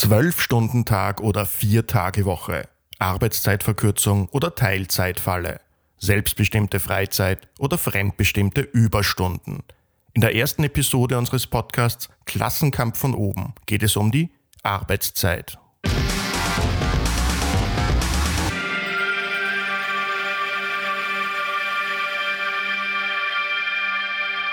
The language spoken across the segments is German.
Zwölf-Stunden-Tag oder Vier-Tage-Woche. Arbeitszeitverkürzung oder Teilzeitfalle. Selbstbestimmte Freizeit oder fremdbestimmte Überstunden. In der ersten Episode unseres Podcasts Klassenkampf von oben geht es um die Arbeitszeit.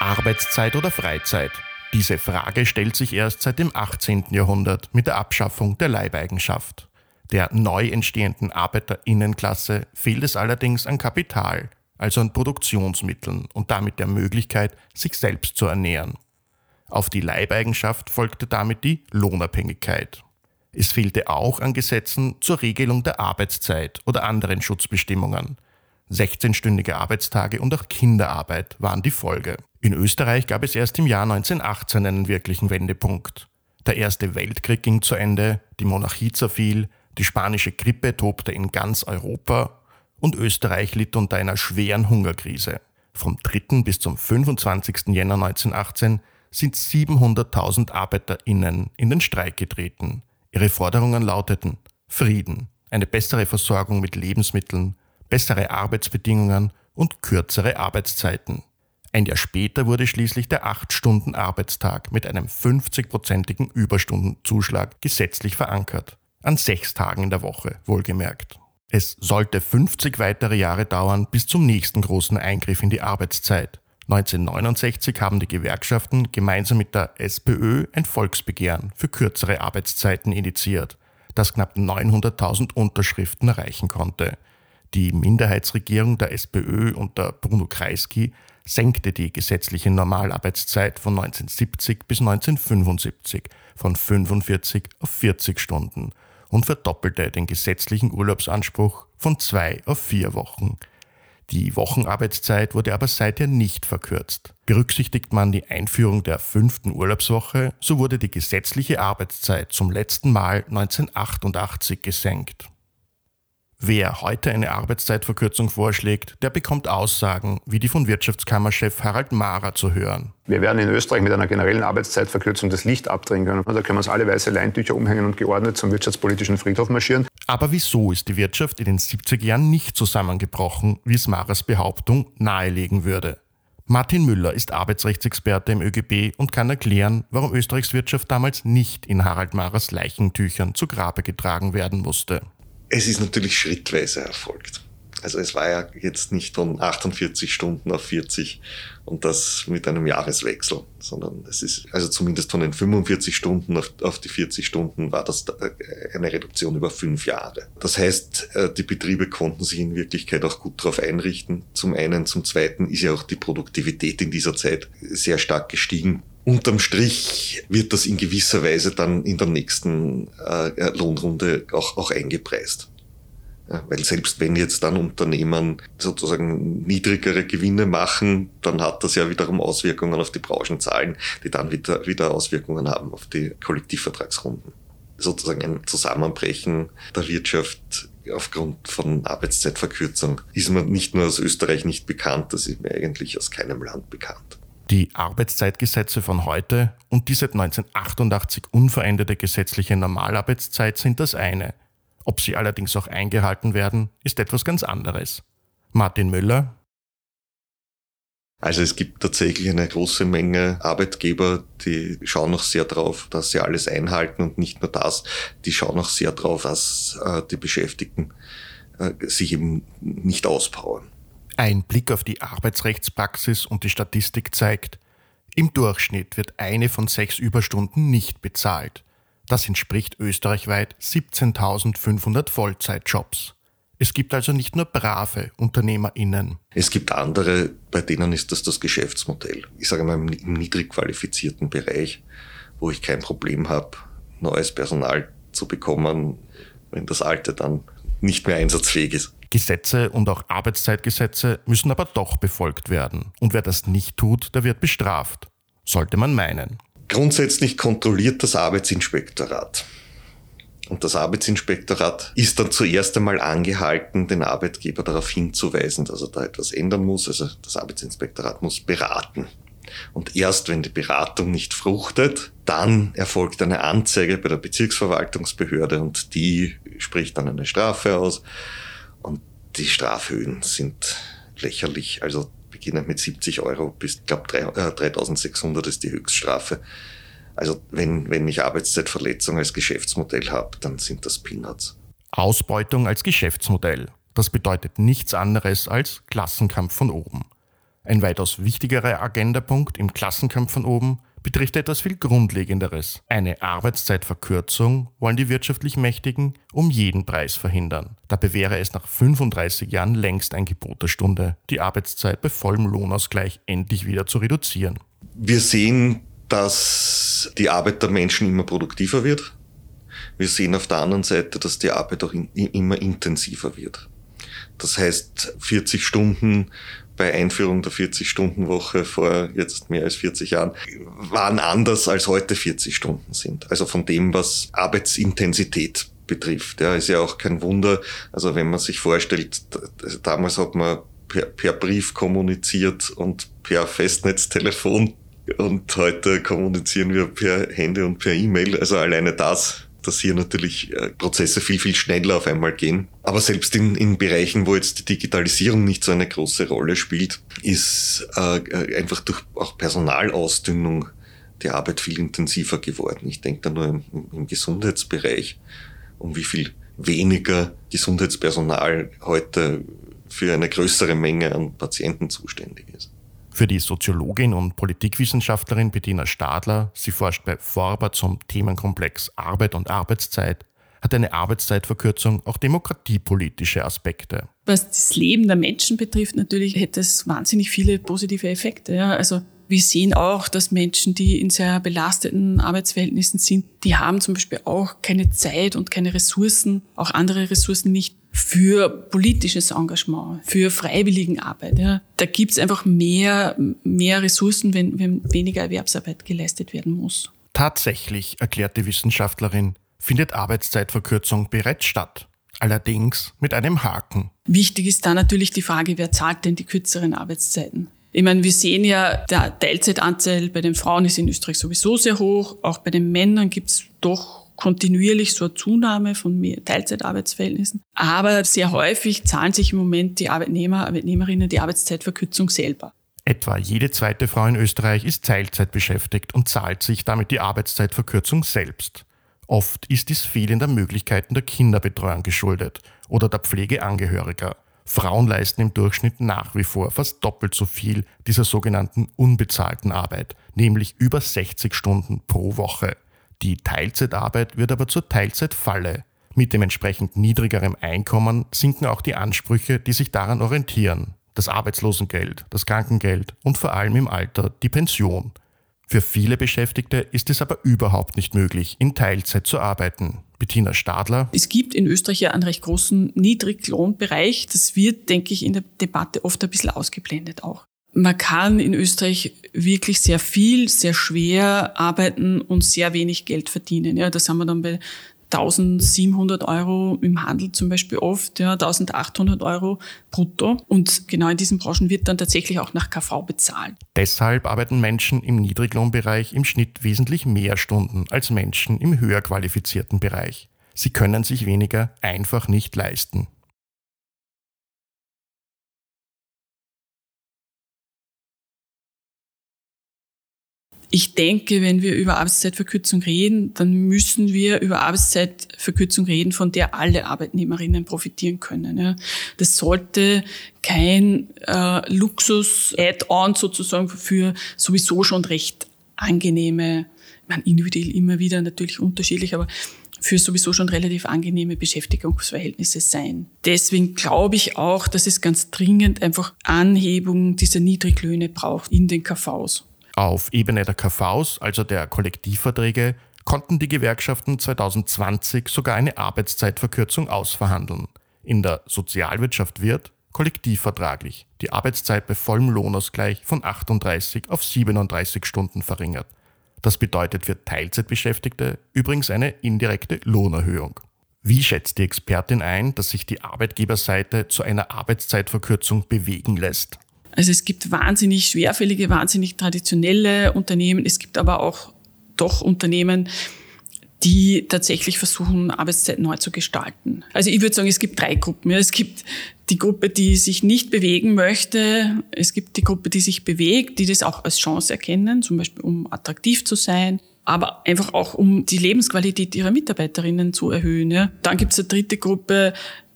Arbeitszeit oder Freizeit? Diese Frage stellt sich erst seit dem 18. Jahrhundert mit der Abschaffung der Leibeigenschaft. Der neu entstehenden Arbeiterinnenklasse fehlt es allerdings an Kapital, also an Produktionsmitteln und damit der Möglichkeit, sich selbst zu ernähren. Auf die Leibeigenschaft folgte damit die Lohnabhängigkeit. Es fehlte auch an Gesetzen zur Regelung der Arbeitszeit oder anderen Schutzbestimmungen. 16-stündige Arbeitstage und auch Kinderarbeit waren die Folge. In Österreich gab es erst im Jahr 1918 einen wirklichen Wendepunkt. Der Erste Weltkrieg ging zu Ende, die Monarchie zerfiel, die spanische Grippe tobte in ganz Europa und Österreich litt unter einer schweren Hungerkrise. Vom 3. bis zum 25. Jänner 1918 sind 700.000 ArbeiterInnen in den Streik getreten. Ihre Forderungen lauteten Frieden, eine bessere Versorgung mit Lebensmitteln, bessere Arbeitsbedingungen und kürzere Arbeitszeiten. Ein Jahr später wurde schließlich der 8-Stunden-Arbeitstag mit einem 50-prozentigen Überstundenzuschlag gesetzlich verankert. An sechs Tagen in der Woche, wohlgemerkt. Es sollte 50 weitere Jahre dauern bis zum nächsten großen Eingriff in die Arbeitszeit. 1969 haben die Gewerkschaften gemeinsam mit der SPÖ ein Volksbegehren für kürzere Arbeitszeiten initiiert, das knapp 900.000 Unterschriften erreichen konnte. Die Minderheitsregierung der SPÖ unter Bruno Kreisky senkte die gesetzliche Normalarbeitszeit von 1970 bis 1975 von 45 auf 40 Stunden und verdoppelte den gesetzlichen Urlaubsanspruch von zwei auf vier Wochen. Die Wochenarbeitszeit wurde aber seither nicht verkürzt. Berücksichtigt man die Einführung der fünften Urlaubswoche, so wurde die gesetzliche Arbeitszeit zum letzten Mal 1988 gesenkt. Wer heute eine Arbeitszeitverkürzung vorschlägt, der bekommt Aussagen wie die von Wirtschaftskammerchef Harald Mahrer zu hören. Wir werden in Österreich mit einer generellen Arbeitszeitverkürzung das Licht abdrehen können. Da können wir uns alle weiße Leintücher umhängen und geordnet zum wirtschaftspolitischen Friedhof marschieren. Aber wieso ist die Wirtschaft in den 70er Jahren nicht zusammengebrochen, wie es Mahrers Behauptung nahelegen würde? Martin Müller ist Arbeitsrechtsexperte im ÖGB und kann erklären, warum Österreichs Wirtschaft damals nicht in Harald Mahrers Leichentüchern zu Grabe getragen werden musste. Es ist natürlich schrittweise erfolgt. Also es war ja jetzt nicht von 48 Stunden auf 40 und das mit einem Jahreswechsel, sondern es ist also zumindest von den 45 Stunden auf, auf die 40 Stunden war das äh, eine Reduktion über fünf Jahre. Das heißt, äh, die Betriebe konnten sich in Wirklichkeit auch gut darauf einrichten. Zum einen, zum zweiten ist ja auch die Produktivität in dieser Zeit sehr stark gestiegen unterm Strich wird das in gewisser Weise dann in der nächsten äh, Lohnrunde auch, auch eingepreist. Ja, weil selbst wenn jetzt dann Unternehmen sozusagen niedrigere Gewinne machen, dann hat das ja wiederum Auswirkungen auf die Branchenzahlen, die dann wieder, wieder Auswirkungen haben auf die Kollektivvertragsrunden. Sozusagen ein Zusammenbrechen der Wirtschaft aufgrund von Arbeitszeitverkürzung ist mir nicht nur aus Österreich nicht bekannt, das ist mir eigentlich aus keinem Land bekannt. Die Arbeitszeitgesetze von heute und die seit 1988 unveränderte gesetzliche Normalarbeitszeit sind das eine. Ob sie allerdings auch eingehalten werden, ist etwas ganz anderes. Martin Müller. Also es gibt tatsächlich eine große Menge Arbeitgeber, die schauen noch sehr drauf, dass sie alles einhalten und nicht nur das, die schauen noch sehr drauf, dass äh, die Beschäftigten äh, sich eben nicht auspowern. Ein Blick auf die Arbeitsrechtspraxis und die Statistik zeigt, im Durchschnitt wird eine von sechs Überstunden nicht bezahlt. Das entspricht österreichweit 17.500 Vollzeitjobs. Es gibt also nicht nur brave UnternehmerInnen. Es gibt andere, bei denen ist das das Geschäftsmodell. Ich sage mal im niedrig qualifizierten Bereich, wo ich kein Problem habe, neues Personal zu bekommen, wenn das alte dann nicht mehr einsatzfähig ist. Gesetze und auch Arbeitszeitgesetze müssen aber doch befolgt werden. Und wer das nicht tut, der wird bestraft. Sollte man meinen. Grundsätzlich kontrolliert das Arbeitsinspektorat. Und das Arbeitsinspektorat ist dann zuerst einmal angehalten, den Arbeitgeber darauf hinzuweisen, dass er da etwas ändern muss. Also das Arbeitsinspektorat muss beraten. Und erst wenn die Beratung nicht fruchtet, dann erfolgt eine Anzeige bei der Bezirksverwaltungsbehörde und die spricht dann eine Strafe aus. Die Strafhöhen sind lächerlich. Also beginnen mit 70 Euro bis, ich glaube, 3600 ist die Höchststrafe. Also wenn, wenn ich Arbeitszeitverletzung als Geschäftsmodell habe, dann sind das Peanuts. Ausbeutung als Geschäftsmodell. Das bedeutet nichts anderes als Klassenkampf von oben. Ein weitaus wichtigerer Agendapunkt im Klassenkampf von oben betrifft etwas viel Grundlegenderes. Eine Arbeitszeitverkürzung wollen die wirtschaftlich Mächtigen um jeden Preis verhindern. Dabei wäre es nach 35 Jahren längst ein Gebot der Stunde, die Arbeitszeit bei vollem Lohnausgleich endlich wieder zu reduzieren. Wir sehen, dass die Arbeit der Menschen immer produktiver wird. Wir sehen auf der anderen Seite, dass die Arbeit auch in, immer intensiver wird. Das heißt, 40 Stunden bei Einführung der 40-Stunden-Woche vor jetzt mehr als 40 Jahren waren anders als heute 40 Stunden sind. Also von dem, was Arbeitsintensität betrifft. Ja, ist ja auch kein Wunder. Also wenn man sich vorstellt, damals hat man per, per Brief kommuniziert und per Festnetztelefon und heute kommunizieren wir per Handy und per E-Mail. Also alleine das dass hier natürlich äh, Prozesse viel, viel schneller auf einmal gehen. Aber selbst in, in Bereichen, wo jetzt die Digitalisierung nicht so eine große Rolle spielt, ist äh, äh, einfach durch auch Personalausdünnung die Arbeit viel intensiver geworden. Ich denke da nur im, im Gesundheitsbereich, um wie viel weniger Gesundheitspersonal heute für eine größere Menge an Patienten zuständig ist. Für die Soziologin und Politikwissenschaftlerin Bettina Stadler, sie forscht bei Forber zum Themenkomplex Arbeit und Arbeitszeit, hat eine Arbeitszeitverkürzung auch demokratiepolitische Aspekte. Was das Leben der Menschen betrifft, natürlich hätte es wahnsinnig viele positive Effekte. Ja. Also wir sehen auch, dass Menschen, die in sehr belasteten Arbeitsverhältnissen sind, die haben zum Beispiel auch keine Zeit und keine Ressourcen, auch andere Ressourcen nicht für politisches Engagement, für Freiwilligenarbeit. Ja. Da gibt's einfach mehr, mehr Ressourcen, wenn, wenn weniger Erwerbsarbeit geleistet werden muss. Tatsächlich, erklärt die Wissenschaftlerin, findet Arbeitszeitverkürzung bereits statt. Allerdings mit einem Haken. Wichtig ist da natürlich die Frage, wer zahlt denn die kürzeren Arbeitszeiten? Ich meine, wir sehen ja, der Teilzeitanteil bei den Frauen ist in Österreich sowieso sehr hoch. Auch bei den Männern gibt's doch kontinuierlich so eine Zunahme von Teilzeitarbeitsverhältnissen. Aber sehr häufig zahlen sich im Moment die Arbeitnehmer, Arbeitnehmerinnen die Arbeitszeitverkürzung selber. Etwa jede zweite Frau in Österreich ist Teilzeit beschäftigt und zahlt sich damit die Arbeitszeitverkürzung selbst. Oft ist dies fehlender Möglichkeiten der Kinderbetreuung geschuldet oder der Pflegeangehöriger. Frauen leisten im Durchschnitt nach wie vor fast doppelt so viel dieser sogenannten unbezahlten Arbeit, nämlich über 60 Stunden pro Woche. Die Teilzeitarbeit wird aber zur Teilzeitfalle. Mit dem entsprechend niedrigeren Einkommen sinken auch die Ansprüche, die sich daran orientieren. Das Arbeitslosengeld, das Krankengeld und vor allem im Alter die Pension. Für viele Beschäftigte ist es aber überhaupt nicht möglich, in Teilzeit zu arbeiten. Bettina Stadler. Es gibt in Österreich ja einen recht großen Niedriglohnbereich. Das wird, denke ich, in der Debatte oft ein bisschen ausgeblendet auch man kann in Österreich wirklich sehr viel, sehr schwer arbeiten und sehr wenig Geld verdienen. Ja, das haben wir dann bei 1700 Euro im Handel zum Beispiel oft, ja, 1800 Euro brutto. Und genau in diesen Branchen wird dann tatsächlich auch nach KV bezahlt. Deshalb arbeiten Menschen im Niedriglohnbereich im Schnitt wesentlich mehr Stunden als Menschen im höher qualifizierten Bereich. Sie können sich weniger einfach nicht leisten. Ich denke, wenn wir über Arbeitszeitverkürzung reden, dann müssen wir über Arbeitszeitverkürzung reden, von der alle Arbeitnehmerinnen profitieren können. Ja. Das sollte kein äh, Luxus-Add-on sozusagen für sowieso schon recht angenehme, meine, individuell immer wieder natürlich unterschiedlich, aber für sowieso schon relativ angenehme Beschäftigungsverhältnisse sein. Deswegen glaube ich auch, dass es ganz dringend einfach Anhebung dieser Niedriglöhne braucht in den KVs. Auf Ebene der KVs, also der Kollektivverträge, konnten die Gewerkschaften 2020 sogar eine Arbeitszeitverkürzung ausverhandeln. In der Sozialwirtschaft wird, kollektivvertraglich, die Arbeitszeit bei vollem Lohnausgleich von 38 auf 37 Stunden verringert. Das bedeutet für Teilzeitbeschäftigte übrigens eine indirekte Lohnerhöhung. Wie schätzt die Expertin ein, dass sich die Arbeitgeberseite zu einer Arbeitszeitverkürzung bewegen lässt? Also es gibt wahnsinnig schwerfällige, wahnsinnig traditionelle Unternehmen. Es gibt aber auch doch Unternehmen, die tatsächlich versuchen, Arbeitszeit neu zu gestalten. Also ich würde sagen, es gibt drei Gruppen. Es gibt die Gruppe, die sich nicht bewegen möchte. Es gibt die Gruppe, die sich bewegt, die das auch als Chance erkennen, zum Beispiel um attraktiv zu sein, aber einfach auch um die Lebensqualität ihrer Mitarbeiterinnen zu erhöhen. Dann gibt es eine dritte Gruppe,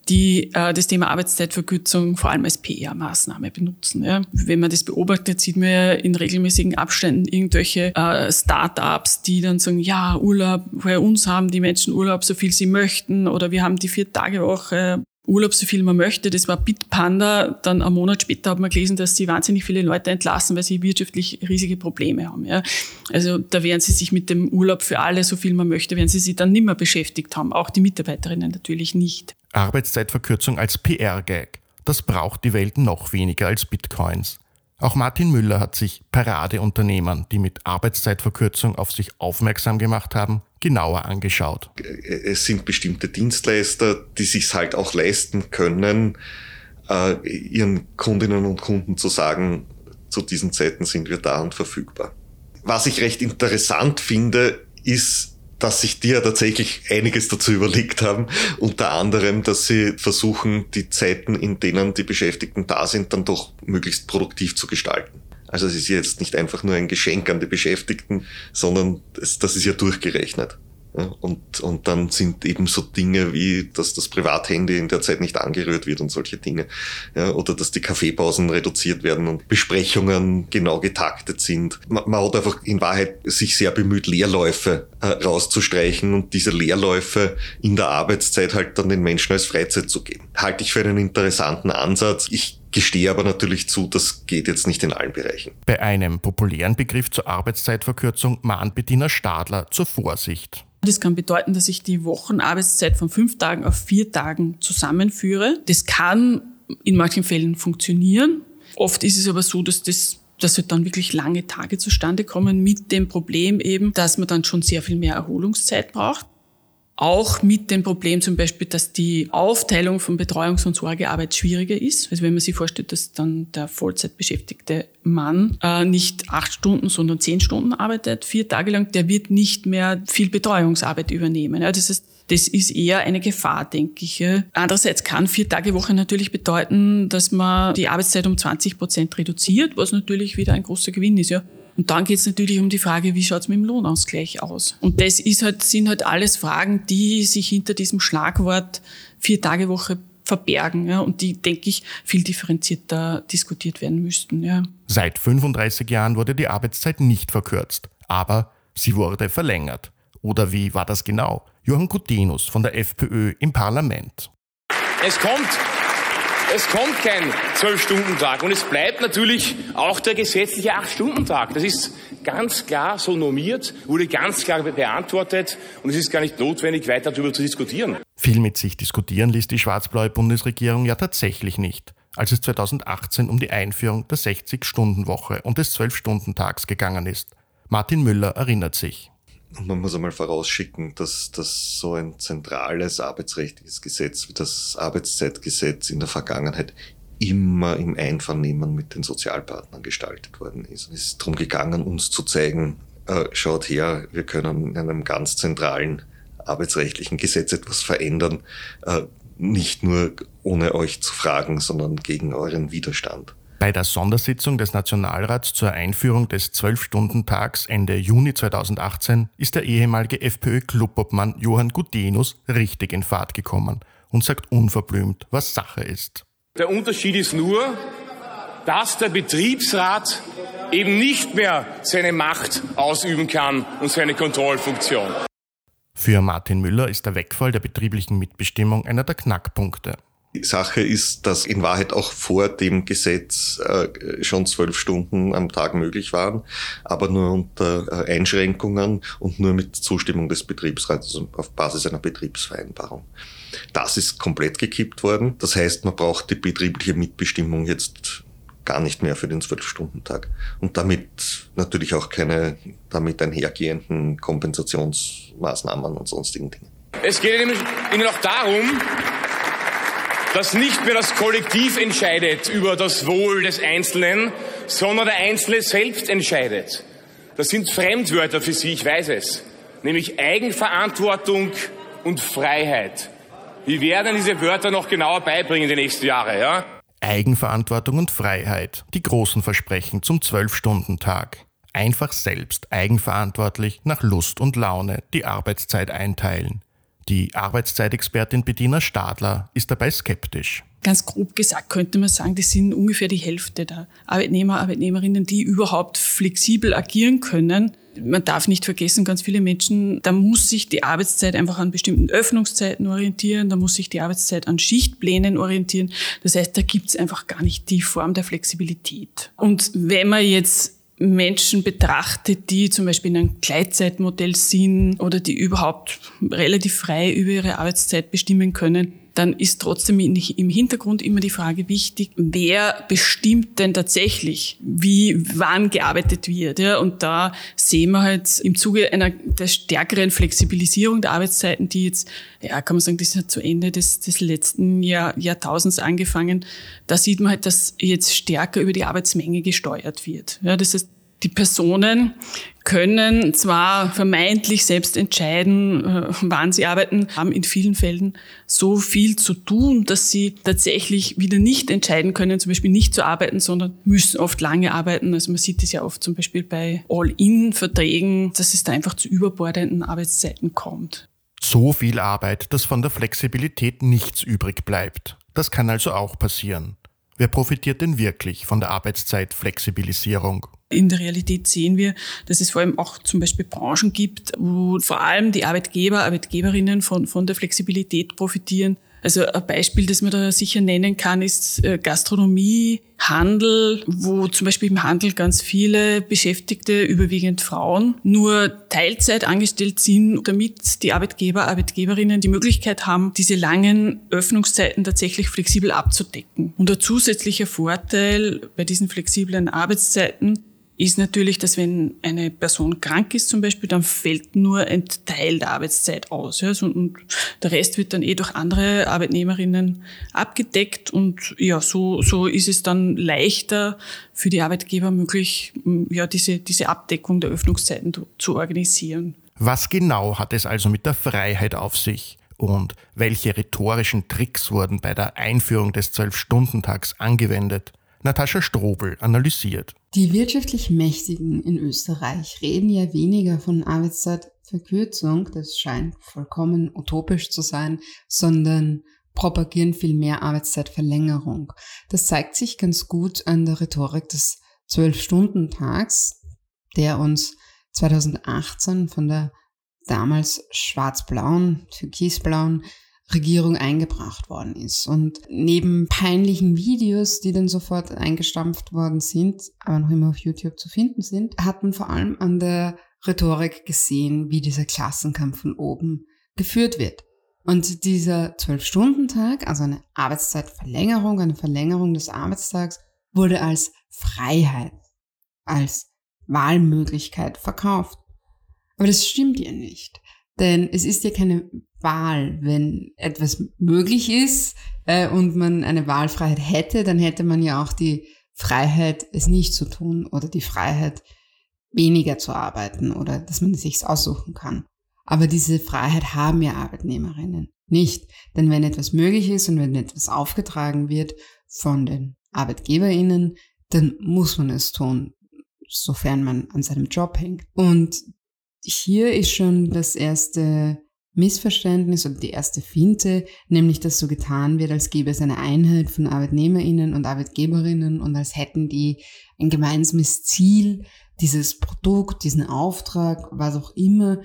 die äh, das Thema Arbeitszeitverkürzung vor allem als PR-Maßnahme benutzen. Ja. Wenn man das beobachtet, sieht man ja in regelmäßigen Abständen irgendwelche äh, Start-ups, die dann sagen, ja, Urlaub, bei uns haben die Menschen Urlaub, so viel sie möchten, oder wir haben die Vier-Tage-Woche, Urlaub, so viel man möchte. Das war Bitpanda. Dann einen Monat später hat man gelesen, dass sie wahnsinnig viele Leute entlassen, weil sie wirtschaftlich riesige Probleme haben. Ja. Also da werden sie sich mit dem Urlaub für alle, so viel man möchte, werden sie sich dann nimmer beschäftigt haben. Auch die Mitarbeiterinnen natürlich nicht. Arbeitszeitverkürzung als PR-Gag. Das braucht die Welt noch weniger als Bitcoins. Auch Martin Müller hat sich Paradeunternehmern, die mit Arbeitszeitverkürzung auf sich aufmerksam gemacht haben, genauer angeschaut. Es sind bestimmte Dienstleister, die sich halt auch leisten können, äh, ihren Kundinnen und Kunden zu sagen, zu diesen Zeiten sind wir da und verfügbar. Was ich recht interessant finde, ist, dass sich die ja tatsächlich einiges dazu überlegt haben. Unter anderem, dass sie versuchen, die Zeiten, in denen die Beschäftigten da sind, dann doch möglichst produktiv zu gestalten. Also es ist jetzt nicht einfach nur ein Geschenk an die Beschäftigten, sondern das, ist ja durchgerechnet. Und, und dann sind eben so Dinge wie, dass das Privathandy in der Zeit nicht angerührt wird und solche Dinge. Ja, oder dass die Kaffeepausen reduziert werden und Besprechungen genau getaktet sind. Man, man hat einfach in Wahrheit sich sehr bemüht, Leerläufe äh, rauszustreichen und diese Leerläufe in der Arbeitszeit halt dann den Menschen als Freizeit zu geben. Halte ich für einen interessanten Ansatz. Ich gestehe aber natürlich zu, das geht jetzt nicht in allen Bereichen. Bei einem populären Begriff zur Arbeitszeitverkürzung mahnt Bettina Stadler zur Vorsicht. Das kann bedeuten, dass ich die Wochenarbeitszeit von fünf Tagen auf vier Tagen zusammenführe. Das kann in manchen Fällen funktionieren. Oft ist es aber so, dass das dass halt dann wirklich lange Tage zustande kommen mit dem Problem eben, dass man dann schon sehr viel mehr Erholungszeit braucht. Auch mit dem Problem zum Beispiel, dass die Aufteilung von Betreuungs- und Sorgearbeit schwieriger ist. Also wenn man sich vorstellt, dass dann der Vollzeitbeschäftigte Mann äh, nicht acht Stunden, sondern zehn Stunden arbeitet, vier Tage lang, der wird nicht mehr viel Betreuungsarbeit übernehmen. Ja, das heißt, das ist eher eine Gefahr, denke ich. Andererseits kann vier Tage Woche natürlich bedeuten, dass man die Arbeitszeit um 20 Prozent reduziert, was natürlich wieder ein großer Gewinn ist. Ja. Und dann geht es natürlich um die Frage, wie schaut es mit dem Lohnausgleich aus? Und das ist halt, sind halt alles Fragen, die sich hinter diesem Schlagwort Vier-Tage-Woche verbergen ja, und die, denke ich, viel differenzierter diskutiert werden müssten. Ja. Seit 35 Jahren wurde die Arbeitszeit nicht verkürzt, aber sie wurde verlängert. Oder wie war das genau? Johann Gutenus von der FPÖ im Parlament. Es kommt es kommt kein Zwölf-Stunden-Tag und es bleibt natürlich auch der gesetzliche Acht-Stunden-Tag. Das ist ganz klar so normiert, wurde ganz klar beantwortet und es ist gar nicht notwendig, weiter darüber zu diskutieren. Viel mit sich diskutieren ließ die schwarz-blaue Bundesregierung ja tatsächlich nicht, als es 2018 um die Einführung der 60-Stunden-Woche und des Zwölf-Stunden-Tags gegangen ist. Martin Müller erinnert sich. Und man muss einmal vorausschicken, dass, dass so ein zentrales arbeitsrechtliches Gesetz wie das Arbeitszeitgesetz in der Vergangenheit immer im Einvernehmen mit den Sozialpartnern gestaltet worden ist. Es ist darum gegangen, uns zu zeigen, äh, schaut her, wir können in einem ganz zentralen arbeitsrechtlichen Gesetz etwas verändern, äh, nicht nur ohne euch zu fragen, sondern gegen euren Widerstand. Bei der Sondersitzung des Nationalrats zur Einführung des Zwölf-Stunden-Tags Ende Juni 2018 ist der ehemalige FPÖ-Clubobmann Johann Gudenus richtig in Fahrt gekommen und sagt unverblümt, was Sache ist. Der Unterschied ist nur, dass der Betriebsrat eben nicht mehr seine Macht ausüben kann und seine Kontrollfunktion. Für Martin Müller ist der Wegfall der betrieblichen Mitbestimmung einer der Knackpunkte. Die Sache ist, dass in Wahrheit auch vor dem Gesetz äh, schon zwölf Stunden am Tag möglich waren, aber nur unter äh, Einschränkungen und nur mit Zustimmung des Betriebsrats, also auf Basis einer Betriebsvereinbarung. Das ist komplett gekippt worden. Das heißt, man braucht die betriebliche Mitbestimmung jetzt gar nicht mehr für den Zwölf-Stunden-Tag. Und damit natürlich auch keine damit einhergehenden Kompensationsmaßnahmen und sonstigen Dinge. Es geht Ihnen auch darum, dass nicht mehr das Kollektiv entscheidet über das Wohl des Einzelnen, sondern der Einzelne selbst entscheidet. Das sind Fremdwörter für Sie, ich weiß es. Nämlich Eigenverantwortung und Freiheit. Wir werden diese Wörter noch genauer beibringen die nächsten Jahre, ja? Eigenverantwortung und Freiheit. Die großen Versprechen zum Zwölf-Stunden-Tag. Einfach selbst eigenverantwortlich nach Lust und Laune die Arbeitszeit einteilen. Die Arbeitszeitexpertin Bettina Stadler ist dabei skeptisch. Ganz grob gesagt könnte man sagen, das sind ungefähr die Hälfte der Arbeitnehmer, Arbeitnehmerinnen, die überhaupt flexibel agieren können. Man darf nicht vergessen, ganz viele Menschen, da muss sich die Arbeitszeit einfach an bestimmten Öffnungszeiten orientieren, da muss sich die Arbeitszeit an Schichtplänen orientieren. Das heißt, da gibt's einfach gar nicht die Form der Flexibilität. Und wenn man jetzt Menschen betrachtet, die zum Beispiel in einem Gleitzeitmodell sind oder die überhaupt relativ frei über ihre Arbeitszeit bestimmen können, dann ist trotzdem im Hintergrund immer die Frage wichtig, wer bestimmt denn tatsächlich, wie wann gearbeitet wird. Ja? Und da sehen wir halt im Zuge einer der stärkeren Flexibilisierung der Arbeitszeiten, die jetzt, ja, kann man sagen, das ist zu Ende des, des letzten Jahr, Jahrtausends angefangen, da sieht man halt, dass jetzt stärker über die Arbeitsmenge gesteuert wird. Ja? Das heißt, die Personen können zwar vermeintlich selbst entscheiden, äh, wann sie arbeiten, haben in vielen Fällen so viel zu tun, dass sie tatsächlich wieder nicht entscheiden können, zum Beispiel nicht zu arbeiten, sondern müssen oft lange arbeiten. Also man sieht es ja oft zum Beispiel bei All-In-Verträgen, dass es da einfach zu überbordenden Arbeitszeiten kommt. So viel Arbeit, dass von der Flexibilität nichts übrig bleibt. Das kann also auch passieren. Wer profitiert denn wirklich von der Arbeitszeitflexibilisierung? In der Realität sehen wir, dass es vor allem auch zum Beispiel Branchen gibt, wo vor allem die Arbeitgeber, Arbeitgeberinnen von, von der Flexibilität profitieren. Also ein Beispiel, das man da sicher nennen kann, ist äh, Gastronomie, Handel, wo zum Beispiel im Handel ganz viele Beschäftigte, überwiegend Frauen, nur Teilzeit angestellt sind, damit die Arbeitgeber, Arbeitgeberinnen die Möglichkeit haben, diese langen Öffnungszeiten tatsächlich flexibel abzudecken. Und ein zusätzlicher Vorteil bei diesen flexiblen Arbeitszeiten ist natürlich, dass wenn eine Person krank ist zum Beispiel, dann fällt nur ein Teil der Arbeitszeit aus. Ja, und der Rest wird dann eh durch andere Arbeitnehmerinnen abgedeckt. Und ja, so, so ist es dann leichter für die Arbeitgeber möglich, ja, diese, diese Abdeckung der Öffnungszeiten zu organisieren. Was genau hat es also mit der Freiheit auf sich? Und welche rhetorischen Tricks wurden bei der Einführung des Zwölf-Stunden-Tags angewendet? Natascha Strobel analysiert. Die wirtschaftlich Mächtigen in Österreich reden ja weniger von Arbeitszeitverkürzung, das scheint vollkommen utopisch zu sein, sondern propagieren viel mehr Arbeitszeitverlängerung. Das zeigt sich ganz gut an der Rhetorik des Zwölf-Stunden-Tags, der uns 2018 von der damals schwarz-blauen, türkisblauen Regierung eingebracht worden ist. Und neben peinlichen Videos, die dann sofort eingestampft worden sind, aber noch immer auf YouTube zu finden sind, hat man vor allem an der Rhetorik gesehen, wie dieser Klassenkampf von oben geführt wird. Und dieser Zwölf-Stunden-Tag, also eine Arbeitszeitverlängerung, eine Verlängerung des Arbeitstags, wurde als Freiheit, als Wahlmöglichkeit verkauft. Aber das stimmt ja nicht. Denn es ist ja keine Wahl. Wenn etwas möglich ist äh, und man eine Wahlfreiheit hätte, dann hätte man ja auch die Freiheit, es nicht zu tun oder die Freiheit, weniger zu arbeiten oder dass man es sich aussuchen kann. Aber diese Freiheit haben ja Arbeitnehmerinnen nicht. Denn wenn etwas möglich ist und wenn etwas aufgetragen wird von den ArbeitgeberInnen, dann muss man es tun, sofern man an seinem Job hängt. Und hier ist schon das erste Missverständnis oder die erste Finte, nämlich dass so getan wird, als gäbe es eine Einheit von Arbeitnehmerinnen und Arbeitgeberinnen und als hätten die ein gemeinsames Ziel, dieses Produkt, diesen Auftrag, was auch immer,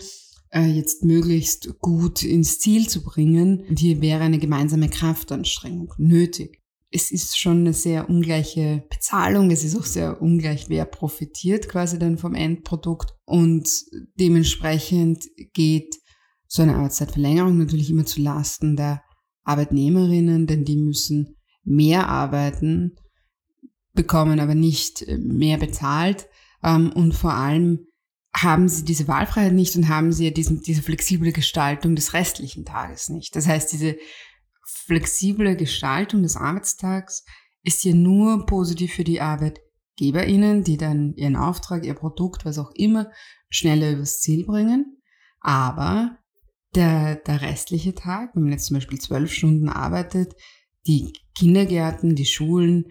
äh, jetzt möglichst gut ins Ziel zu bringen. Und hier wäre eine gemeinsame Kraftanstrengung nötig. Es ist schon eine sehr ungleiche Bezahlung, es ist auch sehr ungleich, wer profitiert quasi dann vom Endprodukt und dementsprechend geht so eine Arbeitszeitverlängerung natürlich immer zu Lasten der Arbeitnehmerinnen, denn die müssen mehr arbeiten, bekommen aber nicht äh, mehr bezahlt ähm, und vor allem haben sie diese Wahlfreiheit nicht und haben sie ja diesen, diese flexible Gestaltung des restlichen Tages nicht. Das heißt, diese flexible Gestaltung des Arbeitstags ist hier nur positiv für die ArbeitgeberInnen, die dann ihren Auftrag, ihr Produkt, was auch immer, schneller übers Ziel bringen. Aber der, der restliche Tag, wenn man jetzt zum Beispiel zwölf Stunden arbeitet, die Kindergärten, die Schulen,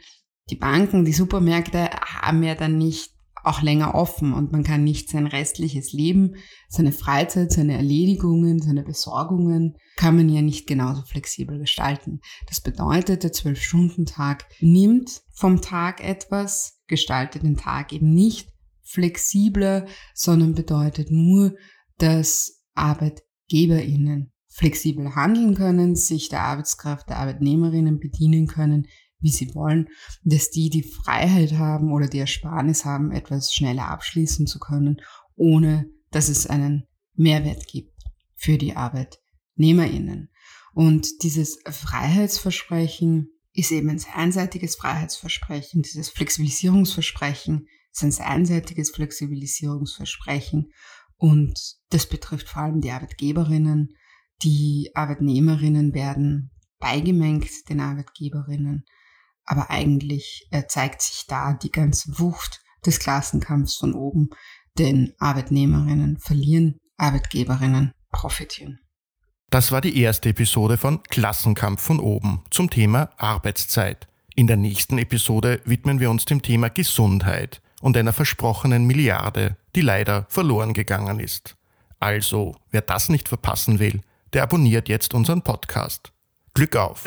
die Banken, die Supermärkte haben ja dann nicht auch länger offen und man kann nicht sein restliches Leben, seine Freizeit, seine Erledigungen, seine Besorgungen, kann man ja nicht genauso flexibel gestalten. Das bedeutet, der Zwölf-Stunden-Tag nimmt vom Tag etwas, gestaltet den Tag eben nicht flexibler, sondern bedeutet nur, dass ArbeitgeberInnen flexibel handeln können, sich der Arbeitskraft der Arbeitnehmerinnen bedienen können, wie sie wollen, dass die die Freiheit haben oder die Ersparnis haben, etwas schneller abschließen zu können, ohne dass es einen Mehrwert gibt für die ArbeitnehmerInnen. Und dieses Freiheitsversprechen ist eben ein einseitiges Freiheitsversprechen. Dieses Flexibilisierungsversprechen ist ein einseitiges Flexibilisierungsversprechen. Und das betrifft vor allem die Arbeitgeberinnen. Die Arbeitnehmerinnen werden beigemengt den Arbeitgeberinnen. Aber eigentlich äh, zeigt sich da die ganze Wucht des Klassenkampfs von oben, denn Arbeitnehmerinnen verlieren, Arbeitgeberinnen profitieren. Das war die erste Episode von Klassenkampf von oben zum Thema Arbeitszeit. In der nächsten Episode widmen wir uns dem Thema Gesundheit und einer versprochenen Milliarde, die leider verloren gegangen ist. Also, wer das nicht verpassen will, der abonniert jetzt unseren Podcast. Glück auf!